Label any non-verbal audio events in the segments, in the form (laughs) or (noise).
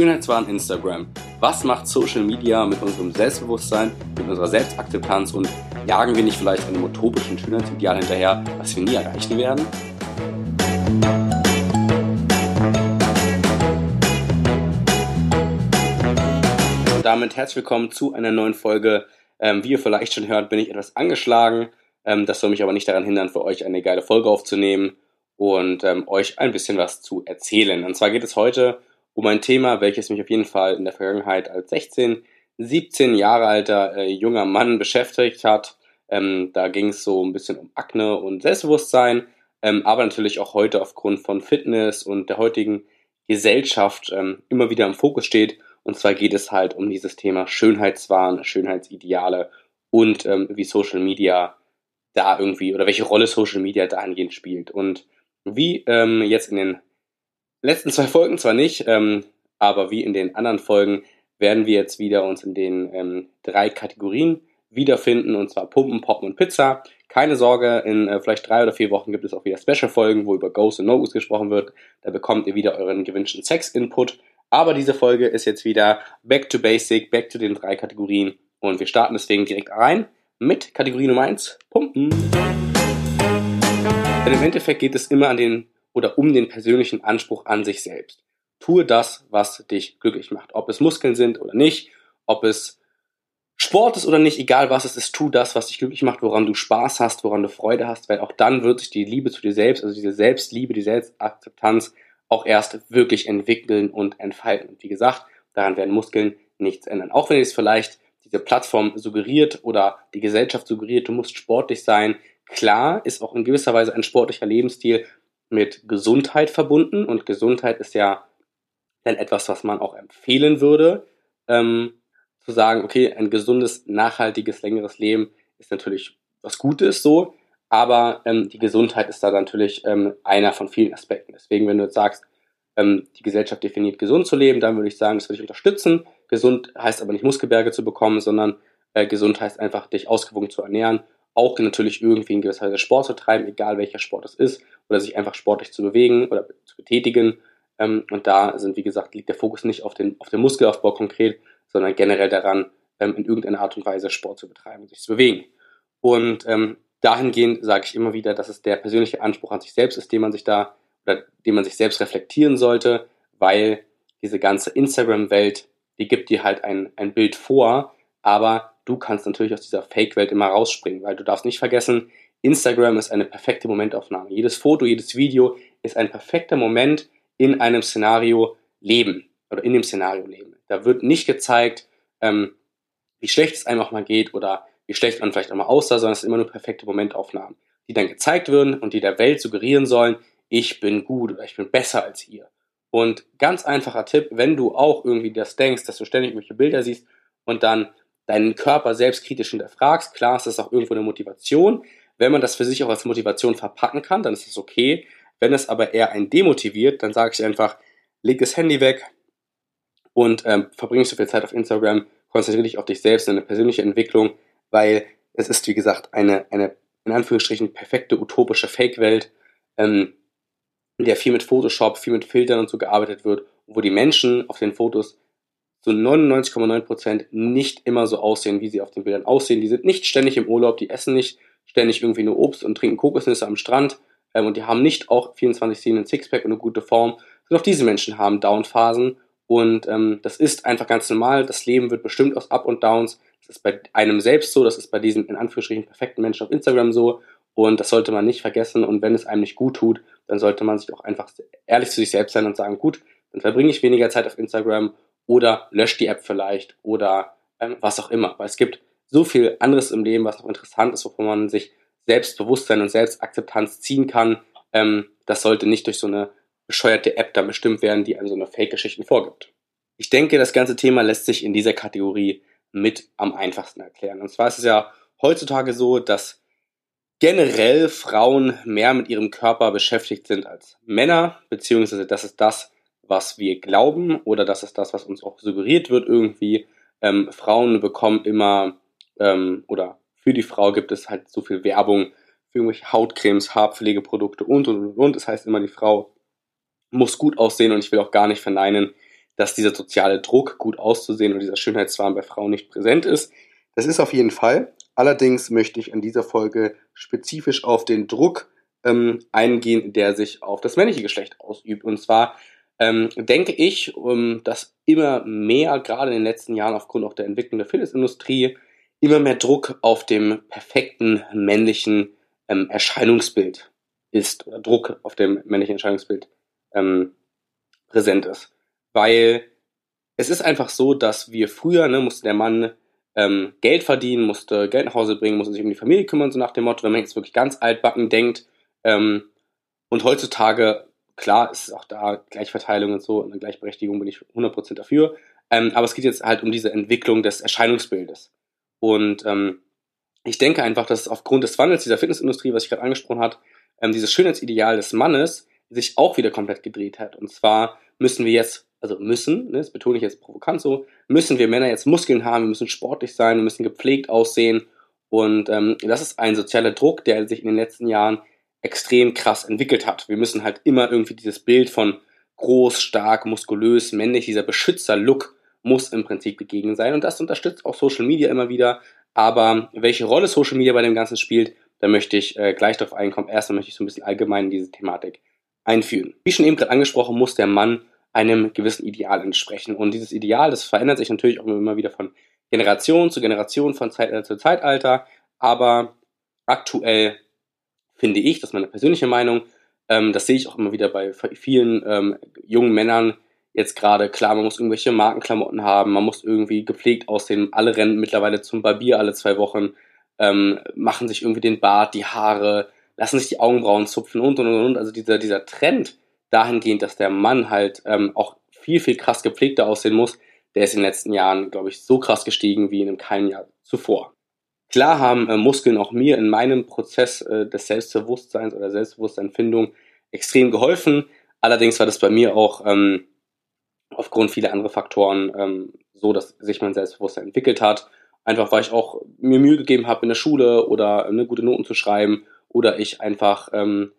Schönheitswahn Instagram. Was macht Social Media mit unserem Selbstbewusstsein, mit unserer Selbstakzeptanz und jagen wir nicht vielleicht einem utopischen Schönheitsideal hinterher, was wir nie erreichen werden? Und damit herzlich willkommen zu einer neuen Folge. Ähm, wie ihr vielleicht schon hört, bin ich etwas angeschlagen. Ähm, das soll mich aber nicht daran hindern, für euch eine geile Folge aufzunehmen und ähm, euch ein bisschen was zu erzählen. Und zwar geht es heute um ein Thema, welches mich auf jeden Fall in der Vergangenheit als 16, 17 Jahre alter äh, junger Mann beschäftigt hat. Ähm, da ging es so ein bisschen um Akne und Selbstbewusstsein, ähm, aber natürlich auch heute aufgrund von Fitness und der heutigen Gesellschaft ähm, immer wieder im Fokus steht. Und zwar geht es halt um dieses Thema Schönheitswahn, Schönheitsideale und ähm, wie Social Media da irgendwie oder welche Rolle Social Media dahingehend spielt. Und wie ähm, jetzt in den letzten zwei (laughs) Folgen zwar nicht, ähm, aber wie in den anderen Folgen werden wir jetzt wieder uns in den ähm, drei Kategorien wiederfinden, und zwar Pumpen, Poppen und Pizza. Keine Sorge, in äh, vielleicht drei oder vier Wochen gibt es auch wieder Special-Folgen, wo über Ghosts und No-Gos gesprochen wird. Da bekommt ihr wieder euren gewünschten Sex-Input. Aber diese Folge ist jetzt wieder Back to Basic, Back to den drei Kategorien. Und wir starten deswegen direkt rein mit Kategorie Nummer eins Pumpen. Denn im Endeffekt geht es immer an den oder um den persönlichen Anspruch an sich selbst. Tue das, was dich glücklich macht. Ob es Muskeln sind oder nicht, ob es Sport ist oder nicht, egal was es ist, tu das, was dich glücklich macht, woran du Spaß hast, woran du Freude hast, weil auch dann wird sich die Liebe zu dir selbst, also diese Selbstliebe, die Selbstakzeptanz auch erst wirklich entwickeln und entfalten. Und wie gesagt, daran werden Muskeln nichts ändern. Auch wenn es vielleicht diese Plattform suggeriert oder die Gesellschaft suggeriert, du musst sportlich sein. Klar ist auch in gewisser Weise ein sportlicher Lebensstil mit Gesundheit verbunden und Gesundheit ist ja dann etwas, was man auch empfehlen würde, ähm, zu sagen, okay, ein gesundes, nachhaltiges, längeres Leben ist natürlich was Gutes so, aber ähm, die Gesundheit ist da natürlich ähm, einer von vielen Aspekten. Deswegen, wenn du jetzt sagst, ähm, die Gesellschaft definiert gesund zu leben, dann würde ich sagen, das würde ich unterstützen. Gesund heißt aber nicht Muskelberge zu bekommen, sondern äh, gesund heißt einfach, dich ausgewogen zu ernähren auch natürlich irgendwie in gewisser Weise Sport zu treiben, egal welcher Sport es ist, oder sich einfach sportlich zu bewegen oder zu betätigen. Ähm, und da sind, wie gesagt, liegt der Fokus nicht auf den, auf den Muskelaufbau konkret, sondern generell daran, ähm, in irgendeiner Art und Weise Sport zu betreiben und sich zu bewegen. Und ähm, dahingehend sage ich immer wieder, dass es der persönliche Anspruch an sich selbst ist, den man sich da oder den man sich selbst reflektieren sollte, weil diese ganze Instagram-Welt, die gibt dir halt ein, ein Bild vor, aber du kannst natürlich aus dieser Fake-Welt immer rausspringen, weil du darfst nicht vergessen, Instagram ist eine perfekte Momentaufnahme. Jedes Foto, jedes Video ist ein perfekter Moment in einem Szenario Leben oder in dem Szenario Leben. Da wird nicht gezeigt, ähm, wie schlecht es einem auch mal geht oder wie schlecht man vielleicht auch mal aussah, sondern es sind immer nur perfekte Momentaufnahmen, die dann gezeigt werden und die der Welt suggerieren sollen, ich bin gut oder ich bin besser als ihr. Und ganz einfacher Tipp, wenn du auch irgendwie das denkst, dass du ständig irgendwelche Bilder siehst und dann deinen Körper selbstkritisch hinterfragst. Klar ist das auch irgendwo eine Motivation. Wenn man das für sich auch als Motivation verpacken kann, dann ist das okay. Wenn es aber eher einen demotiviert, dann sage ich einfach, leg das Handy weg und ähm, verbring so viel Zeit auf Instagram, konzentriere dich auf dich selbst, deine persönliche Entwicklung, weil es ist, wie gesagt, eine, eine in Anführungsstrichen perfekte utopische Fake-Welt, ähm, in der viel mit Photoshop, viel mit Filtern und so gearbeitet wird, wo die Menschen auf den Fotos so 99,9% nicht immer so aussehen, wie sie auf den Bildern aussehen. Die sind nicht ständig im Urlaub, die essen nicht ständig irgendwie nur Obst und trinken Kokosnüsse am Strand ähm, und die haben nicht auch 24-7 ein Sixpack und eine gute Form. Und auch diese Menschen haben Downphasen und ähm, das ist einfach ganz normal. Das Leben wird bestimmt aus Up und Downs. Das ist bei einem selbst so, das ist bei diesen in Anführungsstrichen perfekten Menschen auf Instagram so und das sollte man nicht vergessen und wenn es einem nicht gut tut, dann sollte man sich auch einfach ehrlich zu sich selbst sein und sagen, gut, dann verbringe ich weniger Zeit auf Instagram oder löscht die App vielleicht oder ähm, was auch immer. Weil es gibt so viel anderes im Leben, was noch interessant ist, wovon man sich Selbstbewusstsein und Selbstakzeptanz ziehen kann. Ähm, das sollte nicht durch so eine bescheuerte App dann bestimmt werden, die einem so eine Fake-Geschichten vorgibt. Ich denke, das ganze Thema lässt sich in dieser Kategorie mit am einfachsten erklären. Und zwar ist es ja heutzutage so, dass generell Frauen mehr mit ihrem Körper beschäftigt sind als Männer, beziehungsweise das ist das, was wir glauben oder das ist das, was uns auch suggeriert wird irgendwie. Ähm, Frauen bekommen immer ähm, oder für die Frau gibt es halt so viel Werbung für irgendwelche Hautcremes, Haarpflegeprodukte und und und und. Das heißt immer, die Frau muss gut aussehen und ich will auch gar nicht verneinen, dass dieser soziale Druck, gut auszusehen und dieser Schönheitswahn bei Frauen nicht präsent ist. Das ist auf jeden Fall. Allerdings möchte ich an dieser Folge spezifisch auf den Druck ähm, eingehen, der sich auf das männliche Geschlecht ausübt. Und zwar ähm, denke ich, um, dass immer mehr, gerade in den letzten Jahren aufgrund auch der Entwicklung der Fitnessindustrie, immer mehr Druck auf dem perfekten männlichen ähm, Erscheinungsbild ist oder Druck auf dem männlichen Erscheinungsbild ähm, präsent ist. Weil es ist einfach so, dass wir früher, ne, musste der Mann ähm, Geld verdienen, musste Geld nach Hause bringen, musste sich um die Familie kümmern, so nach dem Motto, wenn man jetzt wirklich ganz altbacken denkt. Ähm, und heutzutage, klar, ist auch da Gleichverteilung und so, eine Gleichberechtigung bin ich 100% dafür. Ähm, aber es geht jetzt halt um diese Entwicklung des Erscheinungsbildes. Und ähm, ich denke einfach, dass aufgrund des Wandels dieser Fitnessindustrie, was ich gerade angesprochen habe, ähm, dieses Schönheitsideal des Mannes sich auch wieder komplett gedreht hat. Und zwar müssen wir jetzt, also müssen, ne, das betone ich jetzt provokant so, müssen wir Männer jetzt Muskeln haben, wir müssen sportlich sein, wir müssen gepflegt aussehen. Und ähm, das ist ein sozialer Druck, der sich in den letzten Jahren extrem krass entwickelt hat. Wir müssen halt immer irgendwie dieses Bild von groß, stark, muskulös, männlich, dieser Beschützer-Look muss im Prinzip gegeben sein. Und das unterstützt auch Social Media immer wieder. Aber welche Rolle Social Media bei dem Ganzen spielt, da möchte ich äh, gleich darauf einkommen. Erstmal möchte ich so ein bisschen allgemein in diese Thematik einführen. Wie schon eben gerade angesprochen, muss der Mann einem gewissen Ideal entsprechen. Und dieses Ideal, das verändert sich natürlich auch immer wieder von Generation zu Generation, von Zeitalter zu Zeitalter. Aber aktuell finde ich, das ist meine persönliche Meinung, ähm, das sehe ich auch immer wieder bei vielen ähm, jungen Männern, jetzt gerade, klar, man muss irgendwelche Markenklamotten haben, man muss irgendwie gepflegt aussehen. Alle rennen mittlerweile zum Barbier alle zwei Wochen, ähm, machen sich irgendwie den Bart, die Haare, lassen sich die Augenbrauen zupfen und und und und. Also dieser, dieser Trend dahingehend, dass der Mann halt ähm, auch viel, viel krass gepflegter aussehen muss, der ist in den letzten Jahren, glaube ich, so krass gestiegen wie in keinem Jahr zuvor. Klar haben äh, Muskeln auch mir in meinem Prozess äh, des Selbstbewusstseins oder Selbstbewusstseinfindung extrem geholfen. Allerdings war das bei mir auch ähm, aufgrund vieler anderer Faktoren ähm, so, dass sich mein Selbstbewusstsein entwickelt hat. Einfach weil ich auch mir Mühe gegeben habe in der Schule oder eine gute Noten zu schreiben oder ich einfach ähm,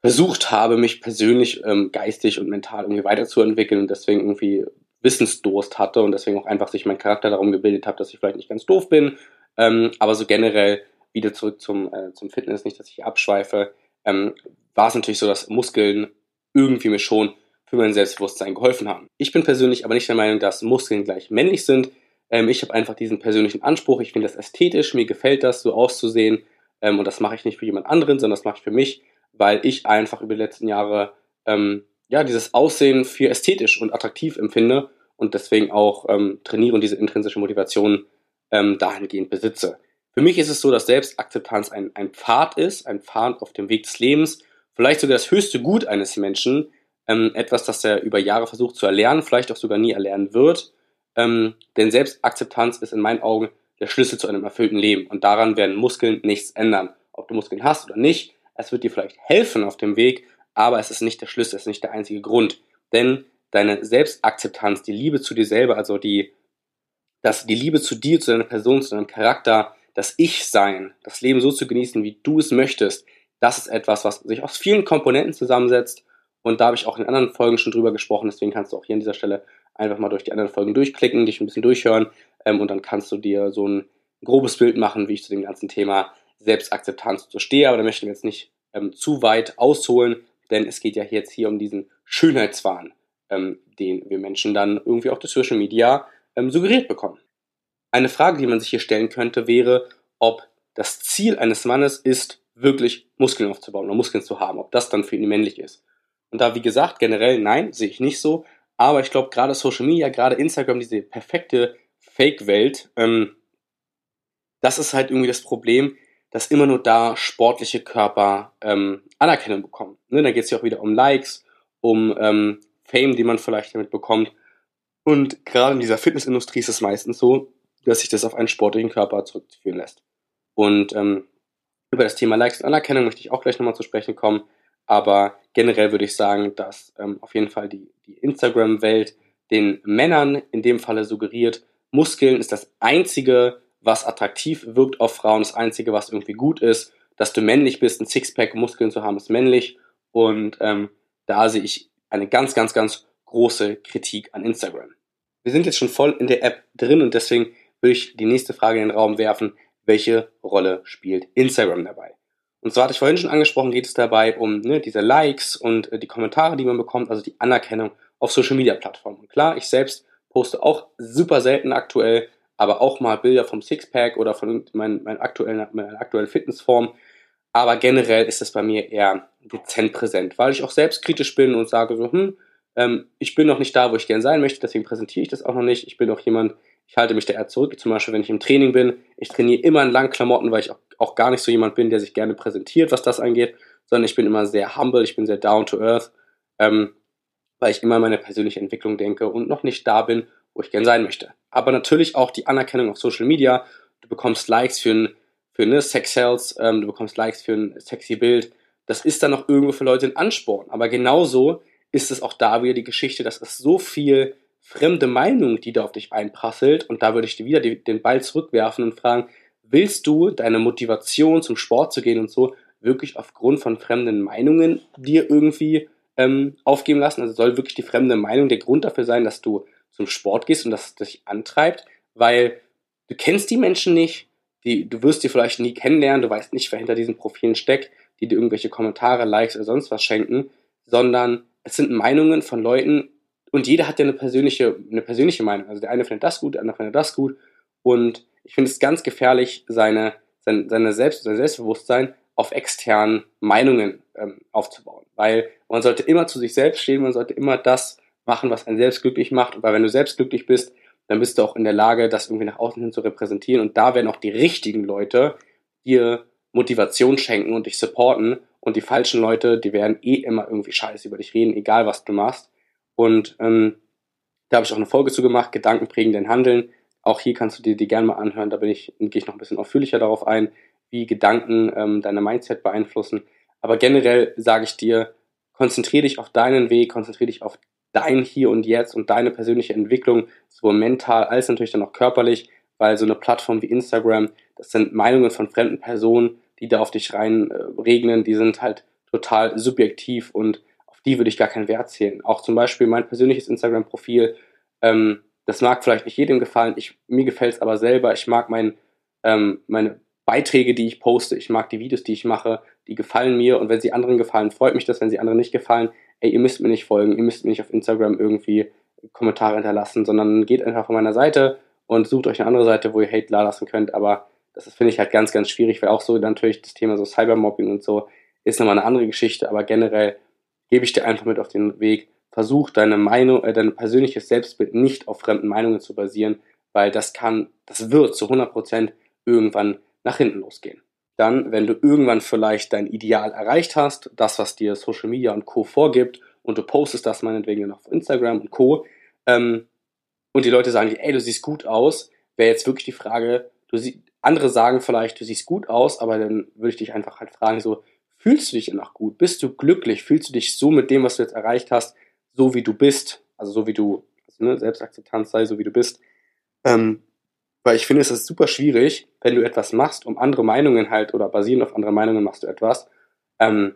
versucht habe, mich persönlich ähm, geistig und mental irgendwie weiterzuentwickeln und deswegen irgendwie Wissensdurst hatte und deswegen auch einfach sich mein Charakter darum gebildet habe, dass ich vielleicht nicht ganz doof bin, ähm, aber so generell wieder zurück zum, äh, zum Fitness, nicht, dass ich abschweife, ähm, war es natürlich so, dass Muskeln irgendwie mir schon für mein Selbstbewusstsein geholfen haben. Ich bin persönlich aber nicht der Meinung, dass Muskeln gleich männlich sind. Ähm, ich habe einfach diesen persönlichen Anspruch. Ich finde das ästhetisch, mir gefällt das, so auszusehen. Ähm, und das mache ich nicht für jemand anderen, sondern das mache ich für mich, weil ich einfach über die letzten Jahre ähm, ja dieses Aussehen für ästhetisch und attraktiv empfinde und deswegen auch ähm, trainiere und diese intrinsische Motivation ähm, dahingehend besitze. Für mich ist es so, dass Selbstakzeptanz ein, ein Pfad ist, ein Pfad auf dem Weg des Lebens, vielleicht sogar das höchste Gut eines Menschen, ähm, etwas, das er über Jahre versucht zu erlernen, vielleicht auch sogar nie erlernen wird. Ähm, denn Selbstakzeptanz ist in meinen Augen der Schlüssel zu einem erfüllten Leben. Und daran werden Muskeln nichts ändern. Ob du Muskeln hast oder nicht, es wird dir vielleicht helfen auf dem Weg, aber es ist nicht der Schlüssel, es ist nicht der einzige Grund. Denn deine Selbstakzeptanz, die Liebe zu dir selber, also die, das, die Liebe zu dir, zu deiner Person, zu deinem Charakter, das Ich-Sein, das Leben so zu genießen, wie du es möchtest, das ist etwas, was sich aus vielen Komponenten zusammensetzt und da habe ich auch in anderen Folgen schon drüber gesprochen, deswegen kannst du auch hier an dieser Stelle einfach mal durch die anderen Folgen durchklicken, dich ein bisschen durchhören ähm, und dann kannst du dir so ein grobes Bild machen, wie ich zu dem ganzen Thema Selbstakzeptanz so stehe. Aber da möchten wir jetzt nicht ähm, zu weit ausholen, denn es geht ja jetzt hier um diesen Schönheitswahn, ähm, den wir Menschen dann irgendwie auch durch Social Media ähm, suggeriert bekommen. Eine Frage, die man sich hier stellen könnte, wäre, ob das Ziel eines Mannes ist, wirklich Muskeln aufzubauen oder Muskeln zu haben, ob das dann für ihn männlich ist. Und da, wie gesagt, generell nein, sehe ich nicht so. Aber ich glaube, gerade Social Media, gerade Instagram, diese perfekte Fake-Welt, ähm, das ist halt irgendwie das Problem, dass immer nur da sportliche Körper ähm, Anerkennung bekommen. Ne, da geht es ja auch wieder um Likes, um ähm, Fame, die man vielleicht damit bekommt. Und gerade in dieser Fitnessindustrie ist es meistens so, dass sich das auf einen sportlichen Körper zurückführen lässt. Und ähm, über das Thema Likes und Anerkennung möchte ich auch gleich nochmal zu sprechen kommen. Aber generell würde ich sagen, dass ähm, auf jeden Fall die, die Instagram-Welt den Männern in dem Falle suggeriert, Muskeln ist das Einzige, was attraktiv wirkt auf Frauen, das Einzige, was irgendwie gut ist. Dass du männlich bist, ein Sixpack Muskeln zu haben, ist männlich. Und ähm, da sehe ich eine ganz, ganz, ganz große Kritik an Instagram. Wir sind jetzt schon voll in der App drin und deswegen würde ich die nächste Frage in den Raum werfen. Welche Rolle spielt Instagram dabei? Und zwar hatte ich vorhin schon angesprochen, geht es dabei um ne, diese Likes und äh, die Kommentare, die man bekommt, also die Anerkennung auf Social Media Plattformen. Klar, ich selbst poste auch super selten aktuell, aber auch mal Bilder vom Sixpack oder von meinen, meinen aktuellen, meiner aktuellen Fitnessform. Aber generell ist es bei mir eher dezent präsent, weil ich auch selbst kritisch bin und sage so, hm, ähm, ich bin noch nicht da, wo ich gern sein möchte, deswegen präsentiere ich das auch noch nicht. Ich bin auch jemand, ich halte mich da eher zurück, zum Beispiel wenn ich im Training bin. Ich trainiere immer in langen Klamotten, weil ich auch, auch gar nicht so jemand bin, der sich gerne präsentiert, was das angeht, sondern ich bin immer sehr humble, ich bin sehr down to earth, ähm, weil ich immer an meine persönliche Entwicklung denke und noch nicht da bin, wo ich gern sein möchte. Aber natürlich auch die Anerkennung auf Social Media. Du bekommst Likes für ein, für eine Sex Sales, ähm, du bekommst Likes für ein sexy Bild. Das ist dann auch irgendwo für Leute ein Ansporn. Aber genauso ist es auch da wieder die Geschichte, dass es so viel fremde Meinung, die da auf dich einprasselt. Und da würde ich dir wieder die, den Ball zurückwerfen und fragen, willst du deine Motivation zum Sport zu gehen und so wirklich aufgrund von fremden Meinungen dir irgendwie ähm, aufgeben lassen? Also soll wirklich die fremde Meinung der Grund dafür sein, dass du zum Sport gehst und dass das dich antreibt, weil du kennst die Menschen nicht, die, du wirst die vielleicht nie kennenlernen, du weißt nicht, wer hinter diesen Profilen steckt, die dir irgendwelche Kommentare, Likes oder sonst was schenken, sondern es sind Meinungen von Leuten, und jeder hat ja eine persönliche, eine persönliche Meinung. Also der eine findet das gut, der andere findet das gut. Und ich finde es ganz gefährlich, seine, sein, seine Selbst, sein Selbstbewusstsein auf externen Meinungen ähm, aufzubauen. Weil man sollte immer zu sich selbst stehen, man sollte immer das machen, was einen selbst glücklich macht. Weil wenn du selbst glücklich bist, dann bist du auch in der Lage, das irgendwie nach außen hin zu repräsentieren. Und da werden auch die richtigen Leute dir Motivation schenken und dich supporten. Und die falschen Leute, die werden eh immer irgendwie scheiße über dich reden, egal was du machst. Und ähm, da habe ich auch eine Folge zu gemacht, Gedanken prägen dein Handeln. Auch hier kannst du dir die gerne mal anhören. Da bin ich, gehe ich noch ein bisschen ausführlicher darauf ein, wie Gedanken ähm, deine Mindset beeinflussen. Aber generell sage ich dir, konzentriere dich auf deinen Weg, konzentriere dich auf dein Hier und Jetzt und deine persönliche Entwicklung, sowohl mental als natürlich dann auch körperlich, weil so eine Plattform wie Instagram, das sind Meinungen von fremden Personen, die da auf dich rein äh, die sind halt total subjektiv und die würde ich gar keinen Wert zählen. Auch zum Beispiel mein persönliches Instagram-Profil, ähm, das mag vielleicht nicht jedem gefallen, ich, mir gefällt es aber selber. Ich mag mein, ähm, meine Beiträge, die ich poste, ich mag die Videos, die ich mache, die gefallen mir. Und wenn sie anderen gefallen, freut mich das, wenn sie anderen nicht gefallen, ey, ihr müsst mir nicht folgen, ihr müsst mir nicht auf Instagram irgendwie Kommentare hinterlassen, sondern geht einfach von meiner Seite und sucht euch eine andere Seite, wo ihr Hate lassen könnt, aber das finde ich halt ganz, ganz schwierig, weil auch so natürlich das Thema so Cybermobbing und so ist nochmal eine andere Geschichte, aber generell gebe ich dir einfach mit auf den Weg. Versuch deine Meinung, äh, dein persönliches Selbstbild nicht auf fremden Meinungen zu basieren, weil das kann, das wird zu 100% irgendwann nach hinten losgehen. Dann, wenn du irgendwann vielleicht dein Ideal erreicht hast, das, was dir Social Media und Co. vorgibt, und du postest das meinetwegen noch auf Instagram und Co., ähm, und die Leute sagen dir, ey, du siehst gut aus, wäre jetzt wirklich die Frage, du sie andere sagen vielleicht, du siehst gut aus, aber dann würde ich dich einfach halt fragen, so, Fühlst du dich danach gut? Bist du glücklich? Fühlst du dich so mit dem, was du jetzt erreicht hast, so wie du bist? Also so wie du, also, ne, Selbstakzeptanz sei, so wie du bist. Ähm, weil ich finde, es ist super schwierig, wenn du etwas machst, um andere Meinungen halt oder basierend auf andere Meinungen machst du etwas, ähm,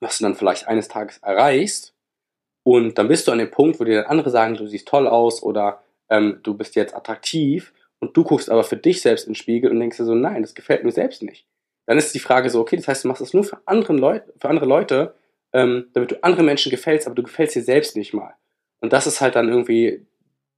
was du dann vielleicht eines Tages erreichst und dann bist du an dem Punkt, wo dir dann andere sagen, du siehst toll aus oder ähm, du bist jetzt attraktiv und du guckst aber für dich selbst in den Spiegel und denkst dir so, nein, das gefällt mir selbst nicht dann ist die Frage so, okay, das heißt, du machst das nur für, anderen Leut für andere Leute, ähm, damit du anderen Menschen gefällst, aber du gefällst dir selbst nicht mal. Und das ist halt dann irgendwie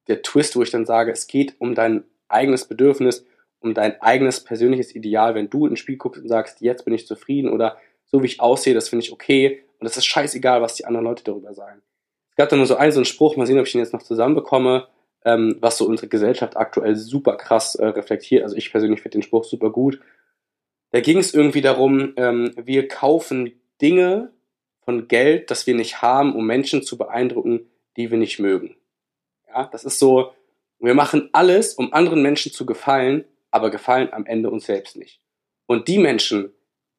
der Twist, wo ich dann sage, es geht um dein eigenes Bedürfnis, um dein eigenes persönliches Ideal. Wenn du ins Spiel guckst und sagst, jetzt bin ich zufrieden oder so wie ich aussehe, das finde ich okay und es ist scheißegal, was die anderen Leute darüber sagen. Es gab dann nur so einen, so einen Spruch, mal sehen, ob ich ihn jetzt noch zusammenbekomme, ähm, was so unsere Gesellschaft aktuell super krass äh, reflektiert. Also ich persönlich finde den Spruch super gut. Da ging es irgendwie darum, ähm, wir kaufen Dinge von Geld, das wir nicht haben, um Menschen zu beeindrucken, die wir nicht mögen. Ja, das ist so, wir machen alles, um anderen Menschen zu gefallen, aber gefallen am Ende uns selbst nicht. Und die Menschen,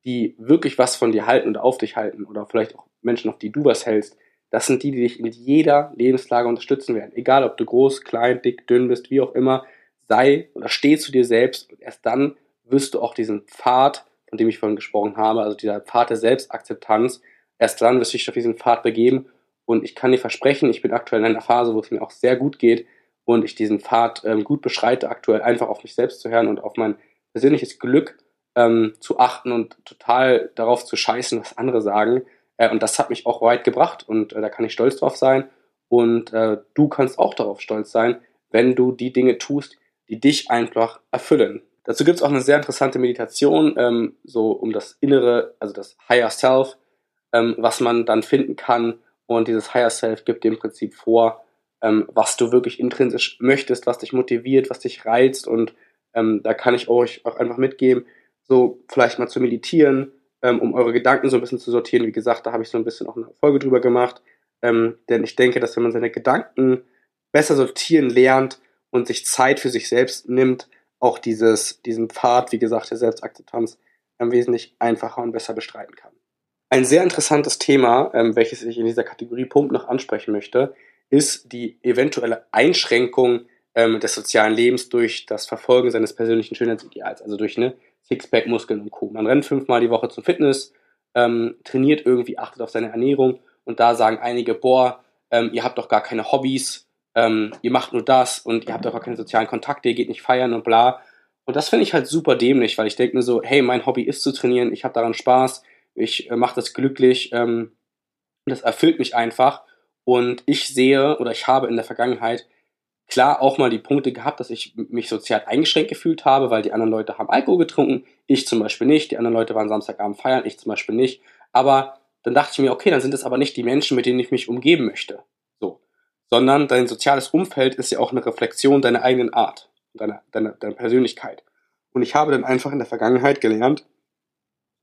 die wirklich was von dir halten und auf dich halten, oder vielleicht auch Menschen, auf die du was hältst, das sind die, die dich in jeder Lebenslage unterstützen werden. Egal, ob du groß, klein, dick, dünn bist, wie auch immer, sei oder steh zu dir selbst und erst dann wirst du auch diesen Pfad, von dem ich vorhin gesprochen habe, also dieser Pfad der Selbstakzeptanz, erst dann wirst du dich auf diesen Pfad begeben Und ich kann dir versprechen, ich bin aktuell in einer Phase, wo es mir auch sehr gut geht und ich diesen Pfad ähm, gut beschreite, aktuell einfach auf mich selbst zu hören und auf mein persönliches Glück ähm, zu achten und total darauf zu scheißen, was andere sagen. Äh, und das hat mich auch weit gebracht und äh, da kann ich stolz drauf sein. Und äh, du kannst auch darauf stolz sein, wenn du die Dinge tust, die dich einfach erfüllen. Dazu gibt es auch eine sehr interessante Meditation, ähm, so um das Innere, also das Higher Self, ähm, was man dann finden kann. Und dieses Higher Self gibt im Prinzip vor, ähm, was du wirklich intrinsisch möchtest, was dich motiviert, was dich reizt. Und ähm, da kann ich euch auch einfach mitgeben, so vielleicht mal zu meditieren, ähm, um eure Gedanken so ein bisschen zu sortieren. Wie gesagt, da habe ich so ein bisschen auch eine Folge drüber gemacht. Ähm, denn ich denke, dass wenn man seine Gedanken besser sortieren lernt und sich Zeit für sich selbst nimmt, auch dieses, diesen Pfad, wie gesagt, der Selbstakzeptanz ähm, wesentlich einfacher und besser bestreiten kann. Ein sehr interessantes Thema, ähm, welches ich in dieser Kategorie Punkt noch ansprechen möchte, ist die eventuelle Einschränkung ähm, des sozialen Lebens durch das Verfolgen seines persönlichen Schönheitsideals, also durch eine Sixpack, Muskeln und Co. Man rennt fünfmal die Woche zum Fitness, ähm, trainiert irgendwie, achtet auf seine Ernährung und da sagen einige, boah, ähm, ihr habt doch gar keine Hobbys, ähm, ihr macht nur das und ihr habt gar keine sozialen Kontakte, ihr geht nicht feiern und bla. Und das finde ich halt super dämlich, weil ich denke mir so, hey, mein Hobby ist zu trainieren, ich habe daran Spaß, ich äh, mache das glücklich, ähm, das erfüllt mich einfach. Und ich sehe oder ich habe in der Vergangenheit klar auch mal die Punkte gehabt, dass ich mich sozial eingeschränkt gefühlt habe, weil die anderen Leute haben Alkohol getrunken, ich zum Beispiel nicht, die anderen Leute waren Samstagabend feiern, ich zum Beispiel nicht. Aber dann dachte ich mir, okay, dann sind es aber nicht die Menschen, mit denen ich mich umgeben möchte. So. Sondern dein soziales Umfeld ist ja auch eine Reflexion deiner eigenen Art, deiner, deiner, deiner Persönlichkeit. Und ich habe dann einfach in der Vergangenheit gelernt,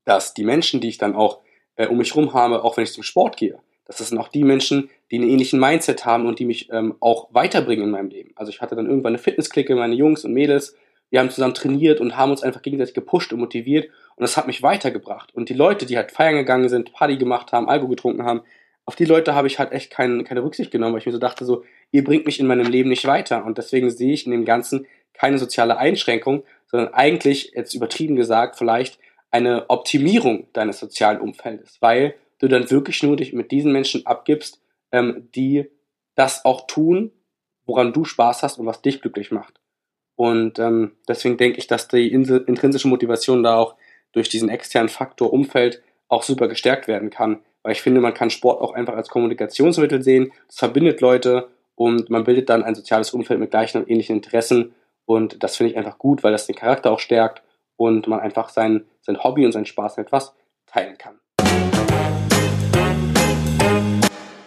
dass die Menschen, die ich dann auch äh, um mich herum habe, auch wenn ich zum Sport gehe, dass das sind auch die Menschen, die einen ähnlichen Mindset haben und die mich ähm, auch weiterbringen in meinem Leben. Also ich hatte dann irgendwann eine Fitnessklicke, meine Jungs und Mädels, wir haben zusammen trainiert und haben uns einfach gegenseitig gepusht und motiviert und das hat mich weitergebracht. Und die Leute, die halt feiern gegangen sind, Party gemacht haben, Alkohol getrunken haben, auf die Leute habe ich halt echt kein, keine Rücksicht genommen, weil ich mir so dachte, so, ihr bringt mich in meinem Leben nicht weiter. Und deswegen sehe ich in dem Ganzen keine soziale Einschränkung, sondern eigentlich, jetzt übertrieben gesagt, vielleicht eine Optimierung deines sozialen Umfeldes, weil du dann wirklich nur dich mit diesen Menschen abgibst, ähm, die das auch tun, woran du Spaß hast und was dich glücklich macht. Und ähm, deswegen denke ich, dass die intrinsische Motivation da auch durch diesen externen Faktor Umfeld auch super gestärkt werden kann. Weil ich finde, man kann Sport auch einfach als Kommunikationsmittel sehen. Es verbindet Leute und man bildet dann ein soziales Umfeld mit gleichen und ähnlichen Interessen. Und das finde ich einfach gut, weil das den Charakter auch stärkt und man einfach sein, sein Hobby und seinen Spaß mit etwas teilen kann.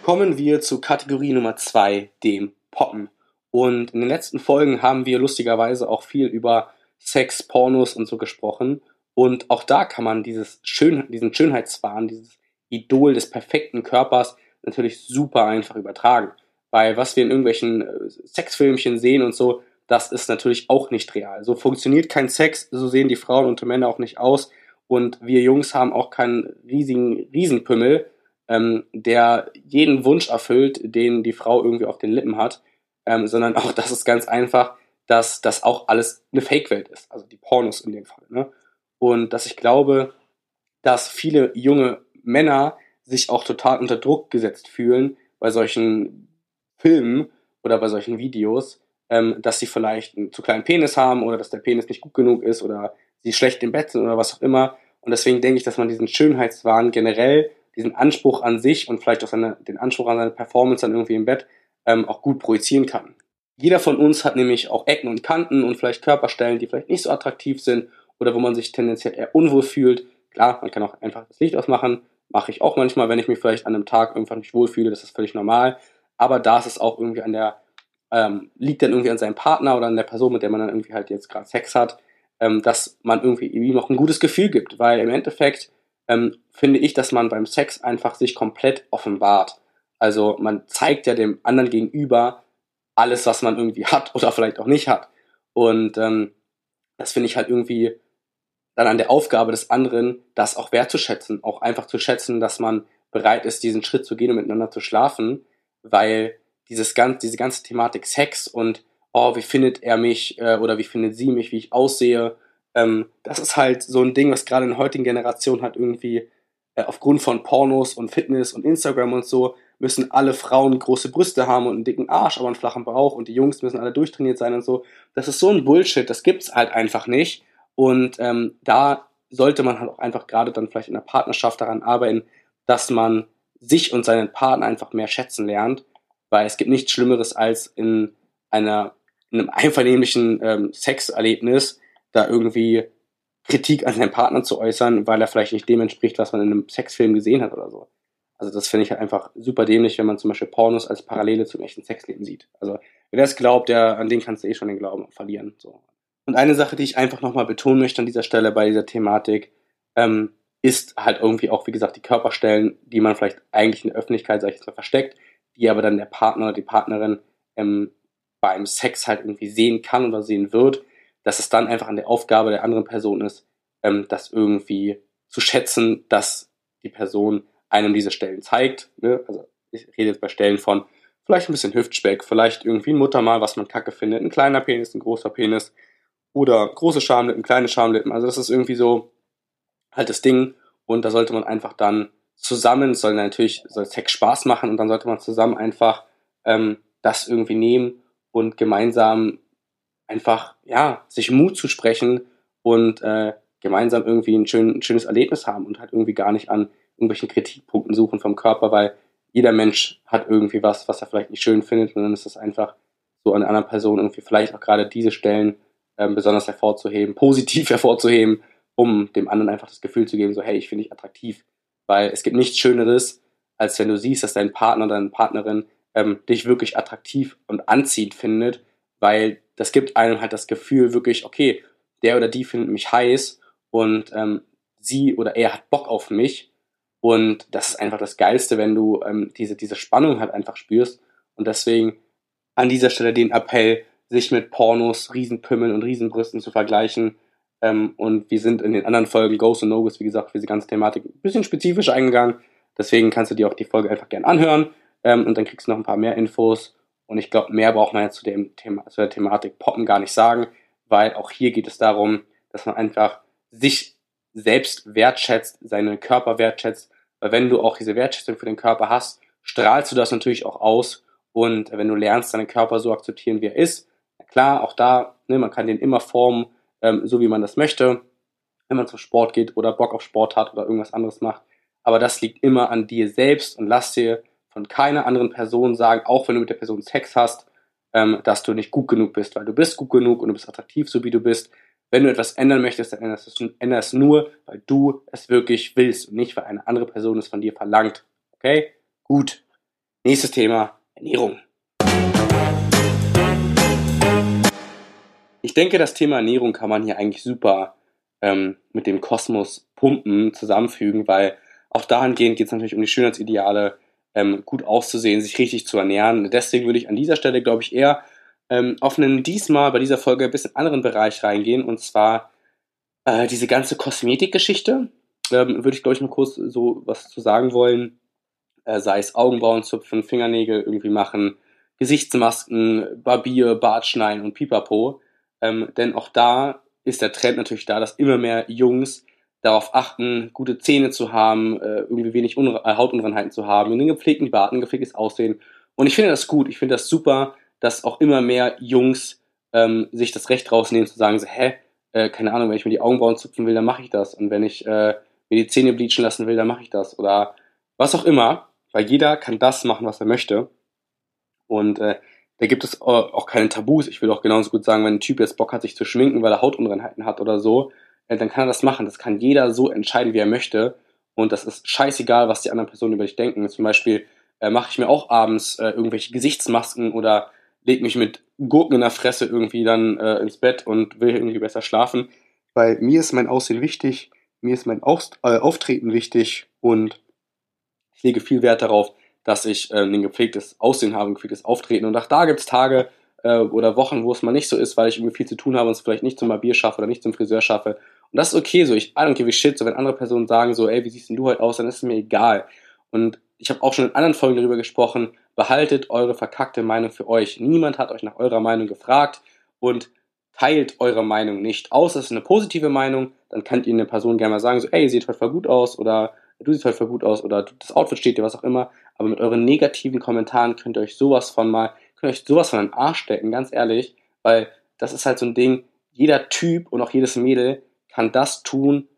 Kommen wir zu Kategorie Nummer zwei, dem Poppen. Und in den letzten Folgen haben wir lustigerweise auch viel über Sex, Pornos und so gesprochen. Und auch da kann man dieses Schön diesen Schönheitswahn, dieses Idol des perfekten Körpers natürlich super einfach übertragen. Weil was wir in irgendwelchen äh, Sexfilmchen sehen und so, das ist natürlich auch nicht real. So funktioniert kein Sex, so sehen die Frauen und Männer auch nicht aus. Und wir Jungs haben auch keinen riesigen Riesenpümmel, ähm, der jeden Wunsch erfüllt, den die Frau irgendwie auf den Lippen hat, ähm, sondern auch (laughs) das ist ganz einfach, dass das auch alles eine Fake-Welt ist, also die Pornos in dem Fall. Ne? Und dass ich glaube, dass viele junge Männer sich auch total unter Druck gesetzt fühlen bei solchen Filmen oder bei solchen Videos, ähm, dass sie vielleicht einen zu kleinen Penis haben oder dass der Penis nicht gut genug ist oder sie schlecht im Bett sind oder was auch immer. Und deswegen denke ich, dass man diesen Schönheitswahn generell diesen Anspruch an sich und vielleicht auch seine, den Anspruch an seine Performance dann irgendwie im Bett ähm, auch gut projizieren kann. Jeder von uns hat nämlich auch Ecken und Kanten und vielleicht Körperstellen, die vielleicht nicht so attraktiv sind oder wo man sich tendenziell eher unwohl fühlt. Klar, man kann auch einfach das Licht ausmachen. Mache ich auch manchmal, wenn ich mich vielleicht an einem Tag einfach nicht wohlfühle. Das ist völlig normal. Aber da ist es auch irgendwie an der, ähm, liegt dann irgendwie an seinem Partner oder an der Person, mit der man dann irgendwie halt jetzt gerade Sex hat, ähm, dass man irgendwie ihm auch ein gutes Gefühl gibt. Weil im Endeffekt ähm, finde ich, dass man beim Sex einfach sich komplett offenbart. Also man zeigt ja dem anderen gegenüber alles, was man irgendwie hat oder vielleicht auch nicht hat. Und ähm, das finde ich halt irgendwie dann an der Aufgabe des anderen, das auch wertzuschätzen, auch einfach zu schätzen, dass man bereit ist, diesen Schritt zu gehen und miteinander zu schlafen, weil dieses ganz, diese ganze Thematik Sex und oh, wie findet er mich äh, oder wie findet sie mich, wie ich aussehe ähm, das ist halt so ein Ding, was gerade in der heutigen Generation halt irgendwie äh, aufgrund von Pornos und Fitness und Instagram und so müssen alle Frauen große Brüste haben und einen dicken Arsch, aber einen flachen Bauch und die Jungs müssen alle durchtrainiert sein und so. Das ist so ein Bullshit, das gibt's halt einfach nicht. Und ähm, da sollte man halt auch einfach gerade dann vielleicht in der Partnerschaft daran arbeiten, dass man sich und seinen Partner einfach mehr schätzen lernt, weil es gibt nichts Schlimmeres als in einer in einem (laughs) einvernehmlichen ähm, Sexerlebnis da irgendwie Kritik an seinen Partner zu äußern, weil er vielleicht nicht dem entspricht, was man in einem Sexfilm gesehen hat oder so. Also das finde ich halt einfach super dämlich, wenn man zum Beispiel Pornos als Parallele zum echten Sexleben sieht. Also wer das glaubt, der, an den kannst du eh schon den Glauben verlieren. So. Und eine Sache, die ich einfach nochmal betonen möchte an dieser Stelle bei dieser Thematik, ähm, ist halt irgendwie auch, wie gesagt, die Körperstellen, die man vielleicht eigentlich in der Öffentlichkeit, sag ich jetzt mal, versteckt, die aber dann der Partner oder die Partnerin ähm, beim Sex halt irgendwie sehen kann oder sehen wird, dass es dann einfach an der Aufgabe der anderen Person ist, ähm, das irgendwie zu schätzen, dass die Person einem diese Stellen zeigt. Ne? Also ich rede jetzt bei Stellen von vielleicht ein bisschen Hüftspeck, vielleicht irgendwie ein Muttermal, was man kacke findet, ein kleiner Penis, ein großer Penis oder große Schamlippen, kleine Schamlippen. Also das ist irgendwie so halt das Ding und da sollte man einfach dann zusammen, soll natürlich, soll Sex Spaß machen und dann sollte man zusammen einfach ähm, das irgendwie nehmen und gemeinsam einfach, ja, sich Mut zu sprechen und äh, gemeinsam irgendwie ein, schön, ein schönes Erlebnis haben und halt irgendwie gar nicht an irgendwelchen Kritikpunkten suchen vom Körper, weil jeder Mensch hat irgendwie was, was er vielleicht nicht schön findet und dann ist es einfach so an einer anderen Person irgendwie vielleicht auch gerade diese Stellen ähm, besonders hervorzuheben, (laughs) positiv hervorzuheben, um dem anderen einfach das Gefühl zu geben, so hey, ich finde dich attraktiv. Weil es gibt nichts Schöneres, als wenn du siehst, dass dein Partner oder deine Partnerin ähm, dich wirklich attraktiv und anziehend findet, weil das gibt einem halt das Gefühl wirklich, okay, der oder die findet mich heiß und ähm, sie oder er hat Bock auf mich und das ist einfach das Geilste, wenn du ähm, diese, diese Spannung halt einfach spürst und deswegen an dieser Stelle den Appell, sich mit Pornos, Riesenpümmeln und Riesenbrüsten zu vergleichen. Ähm, und wir sind in den anderen Folgen Ghost und No wie gesagt, für diese ganze Thematik ein bisschen spezifisch eingegangen. Deswegen kannst du dir auch die Folge einfach gerne anhören ähm, und dann kriegst du noch ein paar mehr Infos. Und ich glaube, mehr braucht man jetzt zu, dem Thema, zu der Thematik Poppen gar nicht sagen, weil auch hier geht es darum, dass man einfach sich selbst wertschätzt, seinen Körper wertschätzt. Weil wenn du auch diese Wertschätzung für den Körper hast, strahlst du das natürlich auch aus. Und wenn du lernst, deinen Körper so akzeptieren, wie er ist, Klar, auch da, ne, man kann den immer formen, ähm, so wie man das möchte, wenn man zum Sport geht oder Bock auf Sport hat oder irgendwas anderes macht. Aber das liegt immer an dir selbst und lass dir von keiner anderen Person sagen, auch wenn du mit der Person Sex hast, ähm, dass du nicht gut genug bist, weil du bist gut genug und du bist attraktiv, so wie du bist. Wenn du etwas ändern möchtest, dann änderst du es nur, weil du es wirklich willst und nicht, weil eine andere Person es von dir verlangt. Okay? Gut. Nächstes Thema, Ernährung. Ich denke, das Thema Ernährung kann man hier eigentlich super ähm, mit dem Kosmos Pumpen zusammenfügen, weil auch dahingehend geht es natürlich um die Schönheitsideale, ähm, gut auszusehen, sich richtig zu ernähren. Deswegen würde ich an dieser Stelle, glaube ich, eher ähm, auf einen diesmal bei dieser Folge ein bisschen anderen Bereich reingehen und zwar äh, diese ganze Kosmetikgeschichte. Ähm, würde ich, glaube ich, mal kurz so was zu sagen wollen. Äh, sei es Augenbrauen zupfen, Fingernägel irgendwie machen, Gesichtsmasken, Barbier, Bartschneiden und Pipapo. Ähm, denn auch da ist der Trend natürlich da, dass immer mehr Jungs darauf achten, gute Zähne zu haben, äh, irgendwie wenig Un äh, Hautunreinheiten zu haben, einen gepflegten Bart, ein gepflegtes Aussehen. Und ich finde das gut, ich finde das super, dass auch immer mehr Jungs ähm, sich das Recht rausnehmen zu sagen, so, hä, äh, keine Ahnung, wenn ich mir die Augenbrauen zupfen will, dann mache ich das. Und wenn ich äh, mir die Zähne bleachen lassen will, dann mache ich das. Oder was auch immer, weil jeder kann das machen, was er möchte. Und äh, da gibt es auch keine Tabus. Ich will auch genauso gut sagen, wenn ein Typ jetzt Bock hat, sich zu schminken, weil er Hautunreinheiten hat oder so, äh, dann kann er das machen. Das kann jeder so entscheiden, wie er möchte. Und das ist scheißegal, was die anderen Personen über dich denken. Zum Beispiel äh, mache ich mir auch abends äh, irgendwelche Gesichtsmasken oder leg mich mit Gurken in der Fresse irgendwie dann äh, ins Bett und will irgendwie besser schlafen. Weil mir ist mein Aussehen wichtig, mir ist mein äh, Auftreten wichtig und ich lege viel Wert darauf, dass ich äh, ein gepflegtes Aussehen habe, ein gepflegtes Auftreten. Und auch da gibt es Tage äh, oder Wochen, wo es mal nicht so ist, weil ich irgendwie viel zu tun habe und es vielleicht nicht zum Barbier schaffe oder nicht zum Friseur schaffe. Und das ist okay so. Ich I don't give a shit. So, wenn andere Personen sagen so, ey, wie siehst denn du heute aus, dann ist es mir egal. Und ich habe auch schon in anderen Folgen darüber gesprochen, behaltet eure verkackte Meinung für euch. Niemand hat euch nach eurer Meinung gefragt und teilt eure Meinung nicht. Außer es ist eine positive Meinung, dann könnt ihr eine Person gerne mal sagen, so, ey, ihr seht heute voll gut aus oder du siehst halt voll gut aus oder das Outfit steht dir, was auch immer. Aber mit euren negativen Kommentaren könnt ihr euch sowas von mal, könnt ihr euch sowas von den Arsch stecken, ganz ehrlich, weil das ist halt so ein Ding, jeder Typ und auch jedes Mädel kann das tun,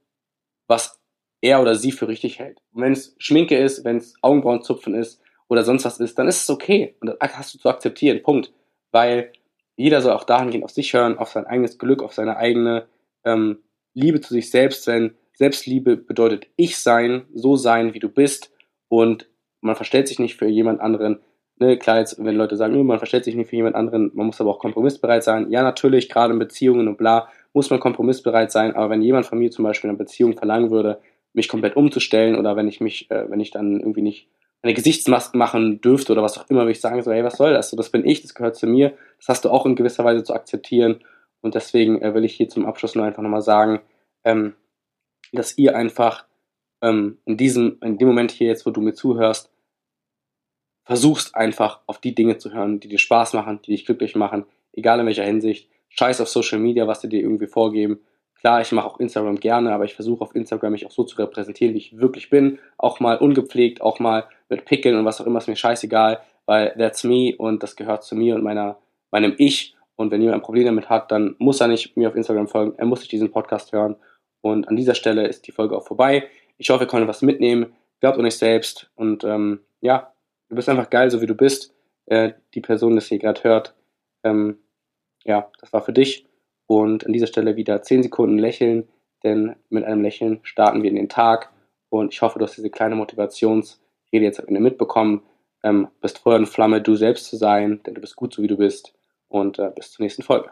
was er oder sie für richtig hält. Und wenn es Schminke ist, wenn es Augenbrauenzupfen ist oder sonst was ist, dann ist es okay. Und das hast du zu akzeptieren. Punkt. Weil jeder soll auch dahingehend auf sich hören, auf sein eigenes Glück, auf seine eigene ähm, Liebe zu sich selbst. Denn Selbstliebe bedeutet ich sein, so sein, wie du bist. Und man verstellt sich nicht für jemand anderen. Ne, klar, jetzt, wenn Leute sagen, man verstellt sich nicht für jemand anderen, man muss aber auch kompromissbereit sein. Ja, natürlich, gerade in Beziehungen und bla, muss man kompromissbereit sein. Aber wenn jemand von mir zum Beispiel in einer Beziehung verlangen würde, mich komplett umzustellen oder wenn ich mich, äh, wenn ich dann irgendwie nicht eine Gesichtsmaske machen dürfte oder was auch immer, würde ich sagen, so, hey, was soll das? So, das bin ich, das gehört zu mir, das hast du auch in gewisser Weise zu akzeptieren. Und deswegen äh, will ich hier zum Abschluss nur einfach nochmal sagen, ähm, dass ihr einfach ähm, in diesem, in dem Moment hier jetzt, wo du mir zuhörst, versuchst einfach auf die Dinge zu hören, die dir Spaß machen, die dich glücklich machen, egal in welcher Hinsicht. Scheiß auf Social Media, was sie dir irgendwie vorgeben. Klar, ich mache auch Instagram gerne, aber ich versuche auf Instagram mich auch so zu repräsentieren, wie ich wirklich bin. Auch mal ungepflegt, auch mal mit Pickeln und was auch immer, ist mir scheißegal, weil that's me und das gehört zu mir und meiner, meinem Ich. Und wenn jemand ein Problem damit hat, dann muss er nicht mir auf Instagram folgen, er muss sich diesen Podcast hören. Und an dieser Stelle ist die Folge auch vorbei. Ich hoffe, ihr konntet was mitnehmen. Glaubt an euch selbst und ähm, ja, du bist einfach geil, so wie du bist. Äh, die Person, die das hier gerade hört, ähm, ja, das war für dich. Und an dieser Stelle wieder 10 Sekunden lächeln, denn mit einem Lächeln starten wir in den Tag. Und ich hoffe, du hast diese kleine Motivationsrede jetzt am Ende mitbekommen. Ähm, bist Feuer und Flamme, du selbst zu sein, denn du bist gut so wie du bist. Und äh, bis zur nächsten Folge.